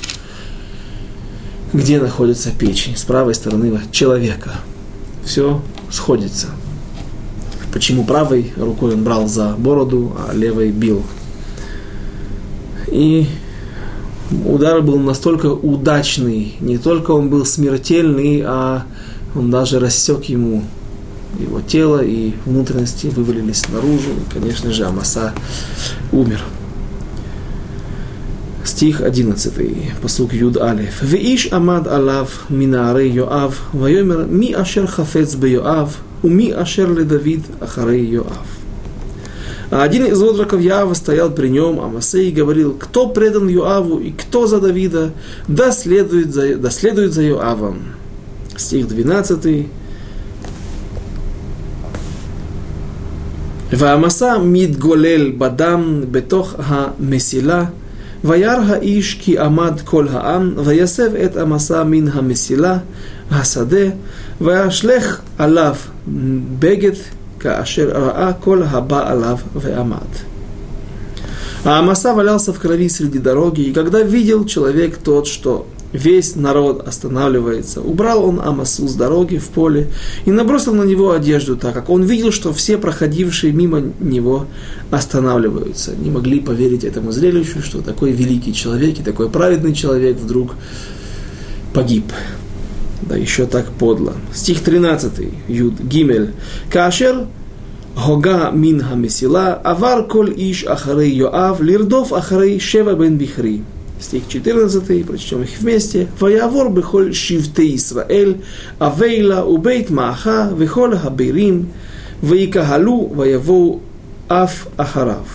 где находится печень, с правой стороны человека. Все сходится. Почему правой рукой он брал за бороду, а левой бил. И удар был настолько удачный, не только он был смертельный, а он даже рассек ему его тело, и внутренности вывалились наружу. И, конечно же, Амаса умер. Стих 11, посук Юд Алеф. «Веиш амад алав минаре Йоав, вайомер ми ашер хафец бе Йоав, уми ашер ле Давид ахарей Йоав». А один из отроков Яава стоял при нем, а Масей говорил, кто предан Йоаву и кто за Давида, да следует за, да следует за Йоавом стих 12. והמסע מתגולל בדם בתוך המסילה, וירא האיש כי עמד כל העם, ויסב את המסע מן המסילה, השדה, וישלך עליו בגד כאשר ראה כל הבא עליו ועמד. А Амаса валялся в крови среди дороги, и когда видел человек тот, что весь народ останавливается. Убрал он Амасу с дороги в поле и набросил на него одежду, так как он видел, что все проходившие мимо него останавливаются. Не могли поверить этому зрелищу, что такой великий человек и такой праведный человек вдруг погиб. Да еще так подло. Стих 13, Юд Гимель. Кашер Хога мин хамесила, авар коль иш ахарей Йоав, лирдов ахарей Шева бен Бихри стих 14, прочтем их вместе. «Ваявор бехоль шивте Исраэль, авейла убейт мааха, вехоль хабирим, ваикагалу, ваявоу аф ахарав».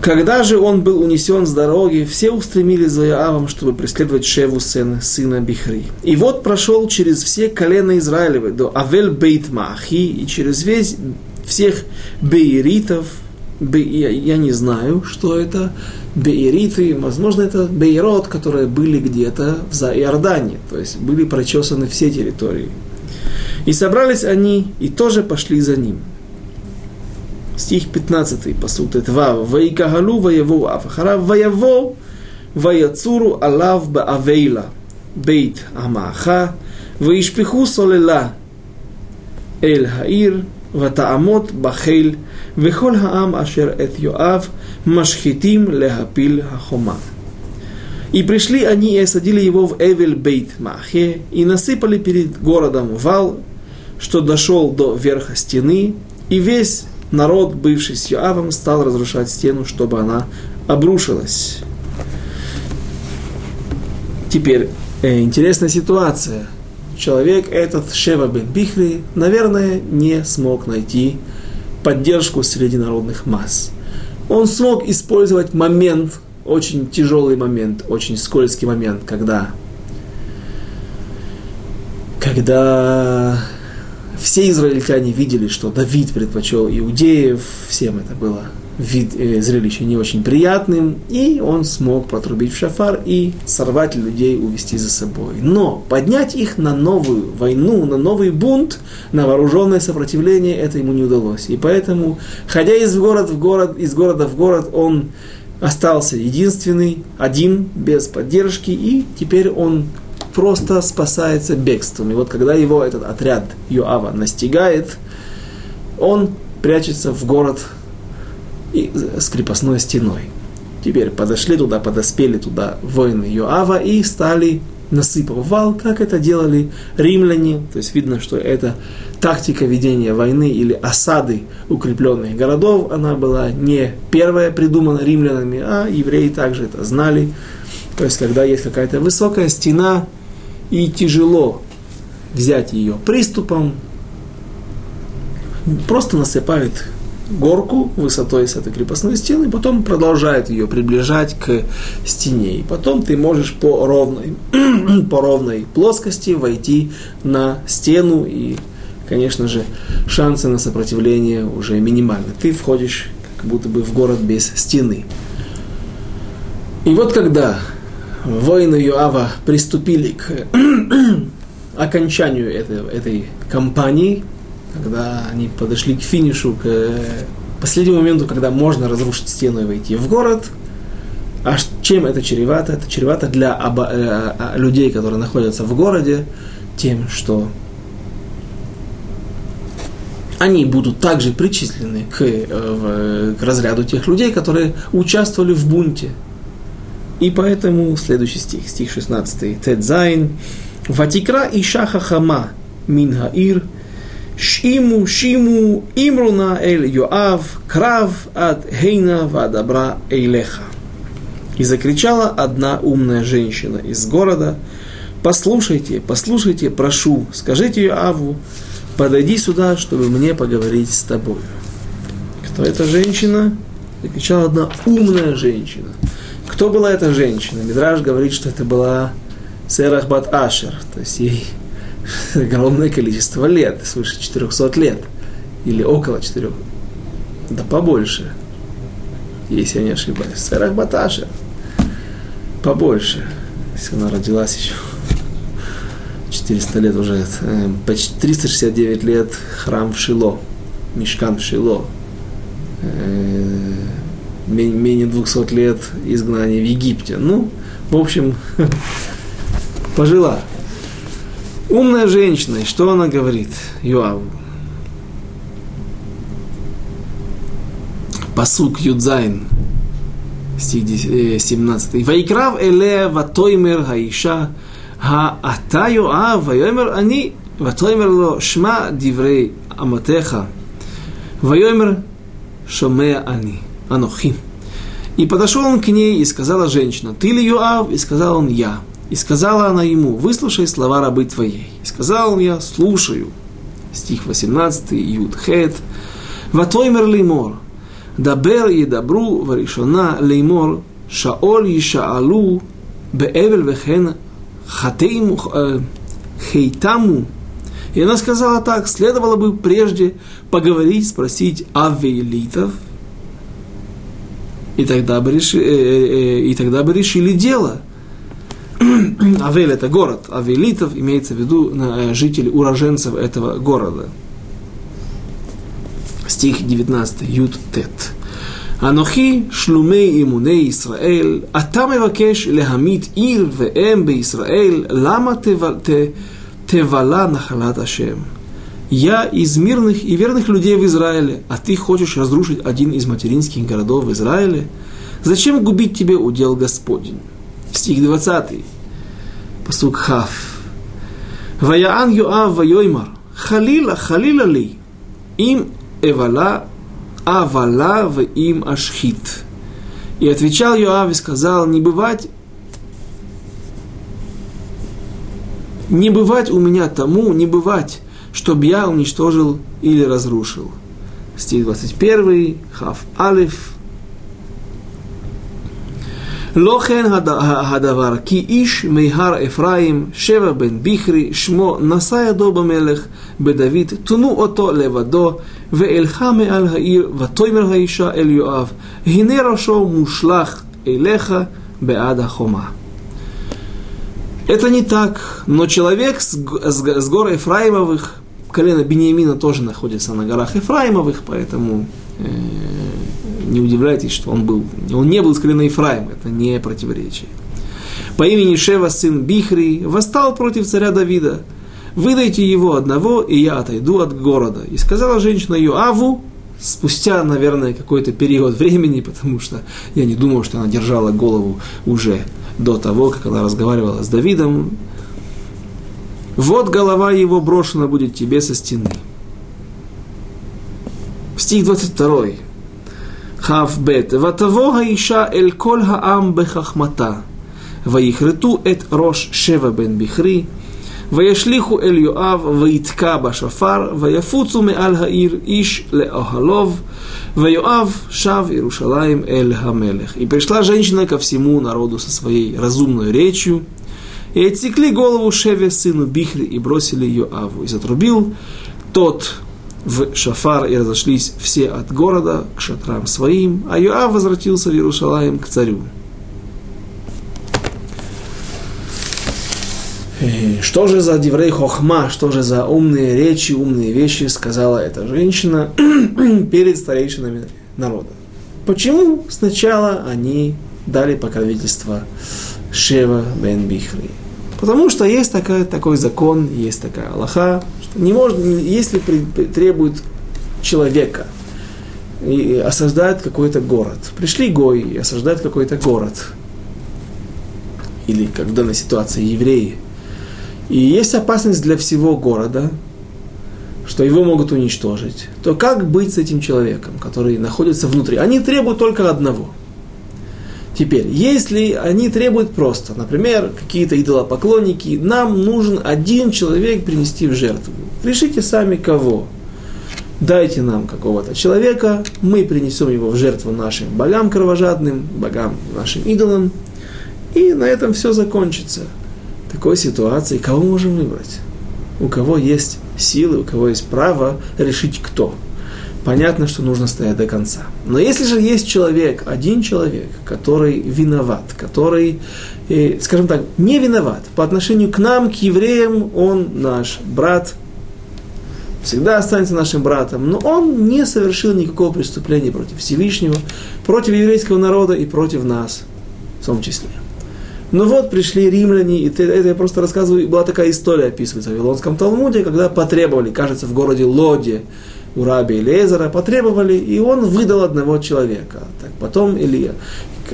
Когда же он был унесен с дороги, все устремились за Иоавом, чтобы преследовать Шеву, сына, сына Бихри. И вот прошел через все колена Израилевы, до Авель Бейт Маахи, и через весь, всех бейритов, я, я не знаю, что это. Бейриты, возможно, это бейрот, которые были где-то за Иордане, то есть были прочесаны все территории. И собрались они, и тоже пошли за ним. Стих 15, посуд. Тва, «Ваикагалу ваяву афахарав ваяво ваяцуру алав баавейла бейт амаха ваишпиху солела эль хаир ватаамот бахейль Вехол хаам ашер эт Йоав машхитим лехапиль хахома. И пришли они и осадили его в Эвель Бейт Махе и насыпали перед городом вал, что дошел до верха стены, и весь народ, бывший с Йоавом, стал разрушать стену, чтобы она обрушилась. Теперь интересная ситуация. Человек этот, Шева бен Бихри, наверное, не смог найти поддержку среди народных масс. Он смог использовать момент, очень тяжелый момент, очень скользкий момент, когда, когда все израильтяне видели, что Давид предпочел иудеев, всем это было вид э, зрелища не очень приятным, и он смог протрубить в шафар и сорвать людей, увести за собой. Но поднять их на новую войну, на новый бунт, на вооруженное сопротивление, это ему не удалось. И поэтому, ходя из города в город, из города в город, он остался единственный, один, без поддержки, и теперь он просто спасается бегством. И вот когда его этот отряд Юава настигает, он прячется в город и, с крепостной стеной. Теперь подошли туда, подоспели туда воины Йоава и стали насыпав вал, как это делали римляне. То есть видно, что это тактика ведения войны или осады укрепленных городов, она была не первая придумана римлянами, а евреи также это знали. То есть, когда есть какая-то высокая стена, и тяжело взять ее приступом, просто насыпают горку высотой с этой крепостной стены, потом продолжает ее приближать к стене. И потом ты можешь по ровной, по ровной плоскости войти на стену, и, конечно же, шансы на сопротивление уже минимальны. Ты входишь как будто бы в город без стены. И вот когда воины Юава приступили к окончанию этой, этой кампании, когда они подошли к финишу, к последнему моменту, когда можно разрушить стену и войти в город. А чем это чревато? Это чревато для оба, э, э, людей, которые находятся в городе, тем, что они будут также причислены к, э, в, к разряду тех людей, которые участвовали в бунте. И поэтому следующий стих, стих 16, Тедзайн, Ватикра и шаха хама мин хаир, Шиму, Шиму, Имруна эль Йоав, Крав от Хейна вадабра Эйлеха. И закричала одна умная женщина из города, послушайте, послушайте, прошу, скажите Йоаву, подойди сюда, чтобы мне поговорить с тобой. Кто эта женщина? Закричала одна умная женщина. Кто была эта женщина? Мидраж говорит, что это была Серахбат Ашер, то есть ей огромное количество лет, свыше 400 лет, или около 4, да побольше, если я не ошибаюсь. Сарах Баташа, побольше, если она родилась еще 400 лет уже, э, почти 369 лет. Храм в Шило, мешкан в Шило, э, менее 200 лет изгнания в Египте. Ну, в общем, пожила. Умная женщина, и что она говорит Юаву? Пасук Юдзайн, стих 17. Э, Вайкрав элея ватоймер хаиша хаата Йоав, вайомер они ватоймер ло шма диврей аматеха, вайомер шомея они, анохи. И подошел он к ней и сказала женщина, ты ли Юав? И сказал он, я. И сказала она ему, выслушай слова рабы твоей. И сказал я, слушаю. Стих 18, Юд Хет. Ватоймер леймор. Дабер и добру варишона леймор. Шаоль ишаалу беэвель вехен хатейму э, хейтаму. И она сказала так, следовало бы прежде поговорить, спросить авейлитов, и тогда бы, реши, э, э, и тогда бы решили дело – Авель это город, авелитов имеется в виду э, жители, уроженцев этого города. Стих 19, Юд Тет. אנוכי שלומי אמוני ישראל, אתה מבקש להמית עיר ואם בישראל, למה תבלה נחלת השם? Я из мирных и верных людей в Израиле, а ты хочешь разрушить один из материнских городов в Израиле? Зачем губить тебе удел Господень? Стих 20. Пасук Хав. Ваяан Йоав Вайоймар. Халила, халила ли. Им эвала, авала в им ашхит. И отвечал Йоав и сказал, не бывать не бывать у меня тому, не бывать, чтобы я уничтожил или разрушил. Стих 21, Хав Алиф, Лохен Хадавар Ки Иш Мейхар Эфраим Шева бен Бихри Шмо Насая Доба Мелех Бедавид Туну Ото Левадо Веэлхаме Аль Хаир Ватоймер Хаиша Эль Йоав Гине Рашо Мушлах Элеха Беада Хома это не так, но человек с, с, с гор Ефраимовых, колено Бениамина тоже находится на горах Эфраимовых, поэтому э, не удивляйтесь, что он был, он не был из колена это не противоречие. По имени Шева, сын Бихри, восстал против царя Давида. Выдайте его одного, и я отойду от города. И сказала женщина Юаву, спустя, наверное, какой-то период времени, потому что я не думаю, что она держала голову уже до того, как она разговаривала с Давидом. Вот голова его брошена будет тебе со стены. Стих 22. כ"ב: ותבוא האישה אל כל העם בחכמתה, ויכרתו את ראש שבע בן בכרי, וישליכו אל יואב, ויתקע בשופר, ויפוצו מעל העיר איש לאוהלוב, ויואב шав Иерушалаем эль Хамелех. И пришла женщина ко всему народу со своей разумной речью, и отсекли голову Шеве, сыну Бихри, и бросили Йоаву. И затрубил тот в Шафар и разошлись все от города к шатрам своим, а Йоав возвратился в Иерусалим к царю. Что же за Диврей Хохма, что же за умные речи, умные вещи сказала эта женщина перед старейшинами народа? Почему сначала они дали покровительство Шева бен Бихри? Потому что есть такая, такой закон, есть такая Аллаха, не может, если требует человека и осаждает какой-то город. Пришли Гой и осаждают какой-то город. Или как в данной ситуации евреи. И есть опасность для всего города, что его могут уничтожить. То как быть с этим человеком, который находится внутри? Они требуют только одного – Теперь, если они требуют просто, например, какие-то идолопоклонники, нам нужен один человек принести в жертву. Решите сами кого. Дайте нам какого-то человека, мы принесем его в жертву нашим богам кровожадным, богам нашим идолам, и на этом все закончится. В такой ситуации кого можем выбрать? У кого есть силы, у кого есть право решить кто – понятно, что нужно стоять до конца. Но если же есть человек, один человек, который виноват, который, э, скажем так, не виноват по отношению к нам, к евреям, он наш брат, всегда останется нашим братом, но он не совершил никакого преступления против Всевышнего, против еврейского народа и против нас в том числе. Но вот пришли римляне, и это я просто рассказываю, была такая история описывается в Вавилонском Талмуде, когда потребовали, кажется, в городе Лоде, у раби Лезера потребовали, и он выдал одного человека. Так потом Илья,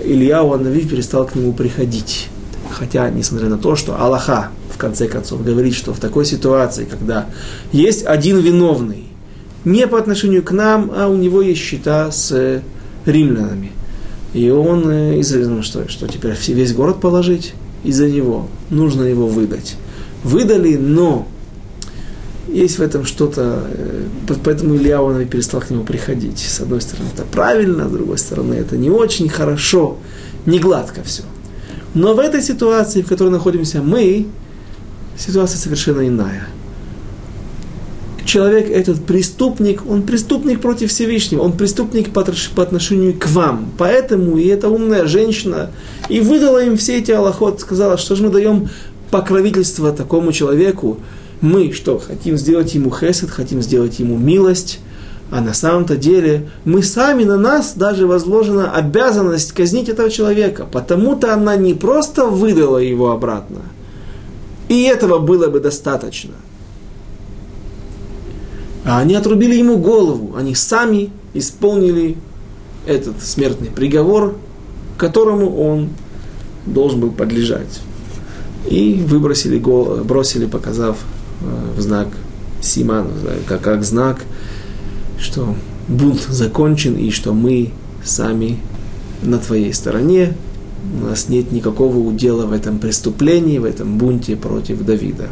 Илья Уаннави перестал к нему приходить. Хотя, несмотря на то, что Аллаха, в конце концов, говорит, что в такой ситуации, когда есть один виновный, не по отношению к нам, а у него есть счета с римлянами. И он э, известно, что, что теперь весь город положить из-за него. Нужно его выдать. Выдали, но есть в этом что-то, э, поэтому Илья он и перестал к нему приходить. С одной стороны, это правильно, с другой стороны, это не очень хорошо, не гладко все. Но в этой ситуации, в которой находимся мы, ситуация совершенно иная. Человек этот преступник, он преступник против Всевышнего, он преступник по, отношению к вам. Поэтому и эта умная женщина и выдала им все эти аллахот, сказала, что же мы даем покровительство такому человеку, мы что, хотим сделать ему хесед, хотим сделать ему милость, а на самом-то деле мы сами, на нас даже возложена обязанность казнить этого человека. Потому-то она не просто выдала его обратно. И этого было бы достаточно. А они отрубили ему голову. Они сами исполнили этот смертный приговор, которому он должен был подлежать. И выбросили голову, бросили, показав в знак Симан, как, как знак, что бунт закончен и что мы сами на твоей стороне, у нас нет никакого удела в этом преступлении, в этом бунте против Давида.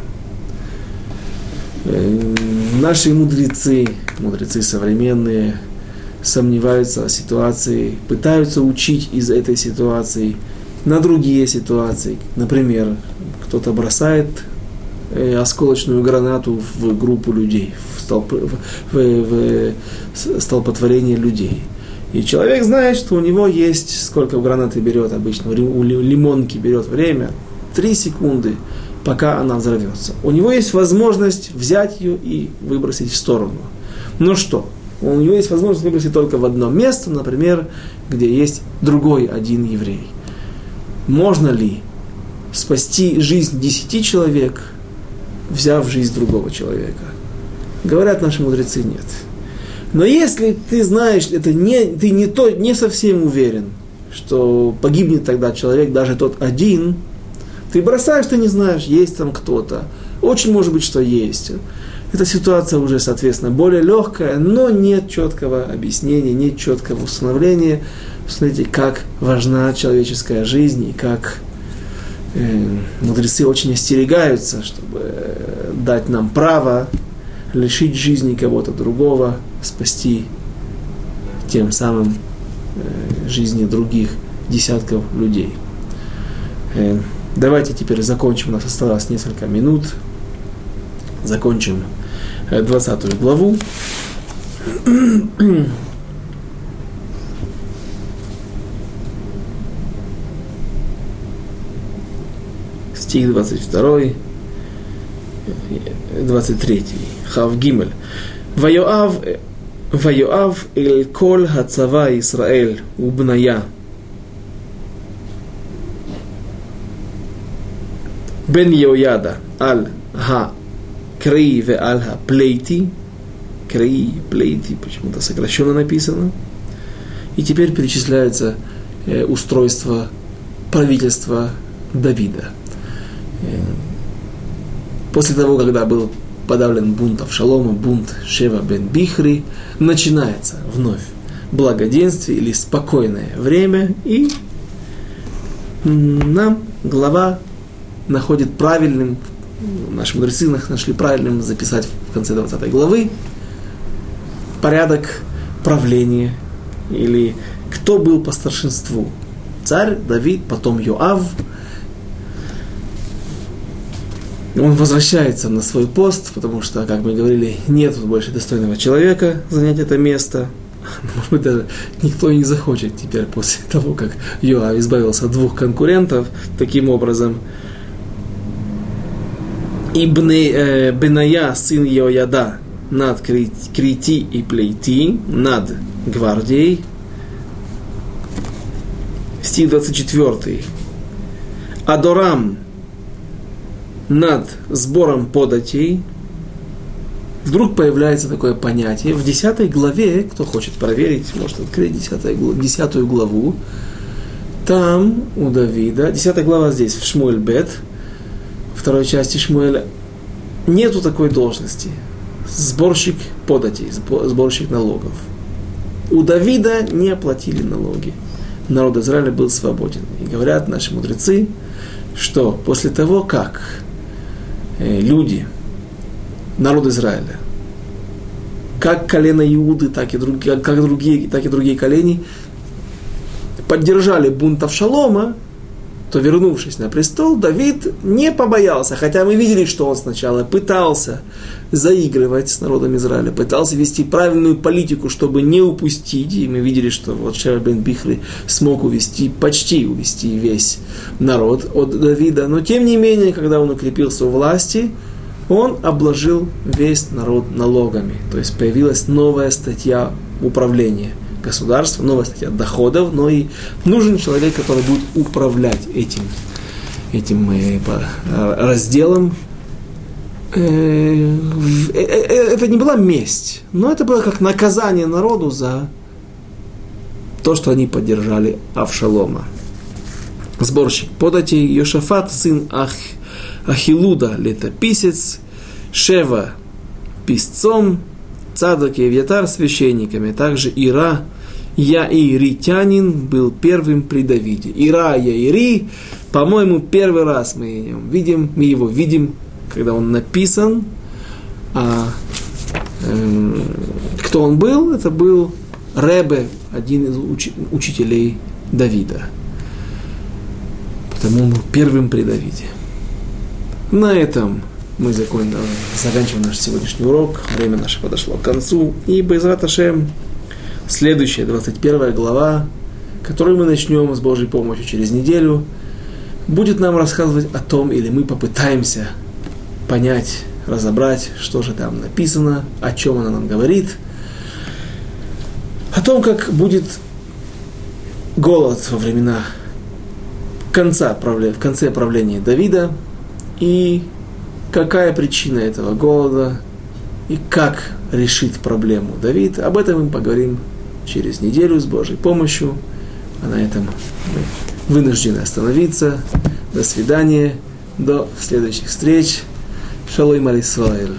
Э, наши мудрецы, мудрецы современные, сомневаются о ситуации, пытаются учить из этой ситуации, на другие ситуации. Например, кто-то бросает осколочную гранату в группу людей, в, столп, в, в, в столпотворение людей. И человек знает, что у него есть, сколько гранаты берет обычно, у лимонки берет время, 3 секунды, пока она взорвется. У него есть возможность взять ее и выбросить в сторону. Но что? У него есть возможность выбросить только в одно место, например, где есть другой один еврей. Можно ли спасти жизнь десяти человек, взяв жизнь другого человека? Говорят наши мудрецы, нет. Но если ты знаешь, это не, ты не, то, не совсем уверен, что погибнет тогда человек, даже тот один, ты бросаешь, ты не знаешь, есть там кто-то. Очень может быть, что есть. Эта ситуация уже, соответственно, более легкая, но нет четкого объяснения, нет четкого установления. Смотрите, как важна человеческая жизнь и как мудрецы очень остерегаются, чтобы э, дать нам право лишить жизни кого-то другого, спасти тем самым э, жизни других десятков людей. Э, давайте теперь закончим, у нас осталось несколько минут. Закончим э, 20 главу. Стих 22, 23. Хав Гимель. Вайоав, Вайоав эль кол хацава Исраэль убная. бен Йояда аль ха кри ве аль ха плейти. Кри, плейти, почему-то сокращенно написано. И теперь перечисляется э, устройство правительства Давида. После того, когда был подавлен бунт Авшалома, бунт Шева бен Бихри, начинается вновь благоденствие или спокойное время, и нам глава находит правильным, наши мудрецы нашли правильным записать в конце 20 главы порядок правления или кто был по старшинству. Царь Давид, потом Йоав, он возвращается на свой пост, потому что, как мы говорили, нет больше достойного человека занять это место. Может быть, даже никто не захочет теперь после того, как Йоав избавился от двух конкурентов таким образом. И э, Беная, сын Йояда, над Крити и Плейти, над гвардией. Стих 24. Адорам, над сбором податей, вдруг появляется такое понятие. В 10 главе, кто хочет проверить, может открыть 10, 10 главу, там у Давида, 10 глава здесь, в Шмуэль Бет, второй части Шмуэля, нету такой должности. Сборщик податей, сборщик налогов. У Давида не платили налоги. Народ Израиля был свободен. И говорят наши мудрецы, что после того, как люди, народ Израиля, как колено Иуды, так и другие, как другие, так и другие колени, поддержали бунт Авшалома, то, вернувшись на престол, Давид не побоялся, хотя мы видели, что он сначала пытался заигрывать с народом Израиля, пытался вести правильную политику, чтобы не упустить, и мы видели, что вот Шева бен смог увести, почти увести весь народ от Давида, но тем не менее, когда он укрепился у власти, он обложил весь народ налогами, то есть появилась новая статья управления – государства, новая статья доходов, но и нужен человек, который будет управлять этим, этим э, разделом. Э, э, это не была месть, но это было как наказание народу за то, что они поддержали Авшалома. Сборщик подати Йошафат, сын Ах, Ахилуда, летописец, Шева, писцом, Цадок и Авьятар священниками, также Ира, Яиритянин был первым при Давиде. Ира Яири, по-моему, первый раз мы его видим, мы его видим, когда он написан. А, э, кто он был? Это был Ребе, один из уч- учителей Давида. Потому он был первым при Давиде. На этом мы заканчиваем наш сегодняшний урок. Время наше подошло к концу. И Байзрат Ашем, следующая, 21 глава, которую мы начнем с Божьей помощью через неделю, будет нам рассказывать о том, или мы попытаемся понять, разобрать, что же там написано, о чем она нам говорит, о том, как будет голод во времена конца, в конце правления Давида, и какая причина этого голода, и как решить проблему Давид. Об этом мы поговорим через неделю с Божьей помощью. А на этом мы вынуждены остановиться. До свидания. До следующих встреч. Шалой Марисваэль.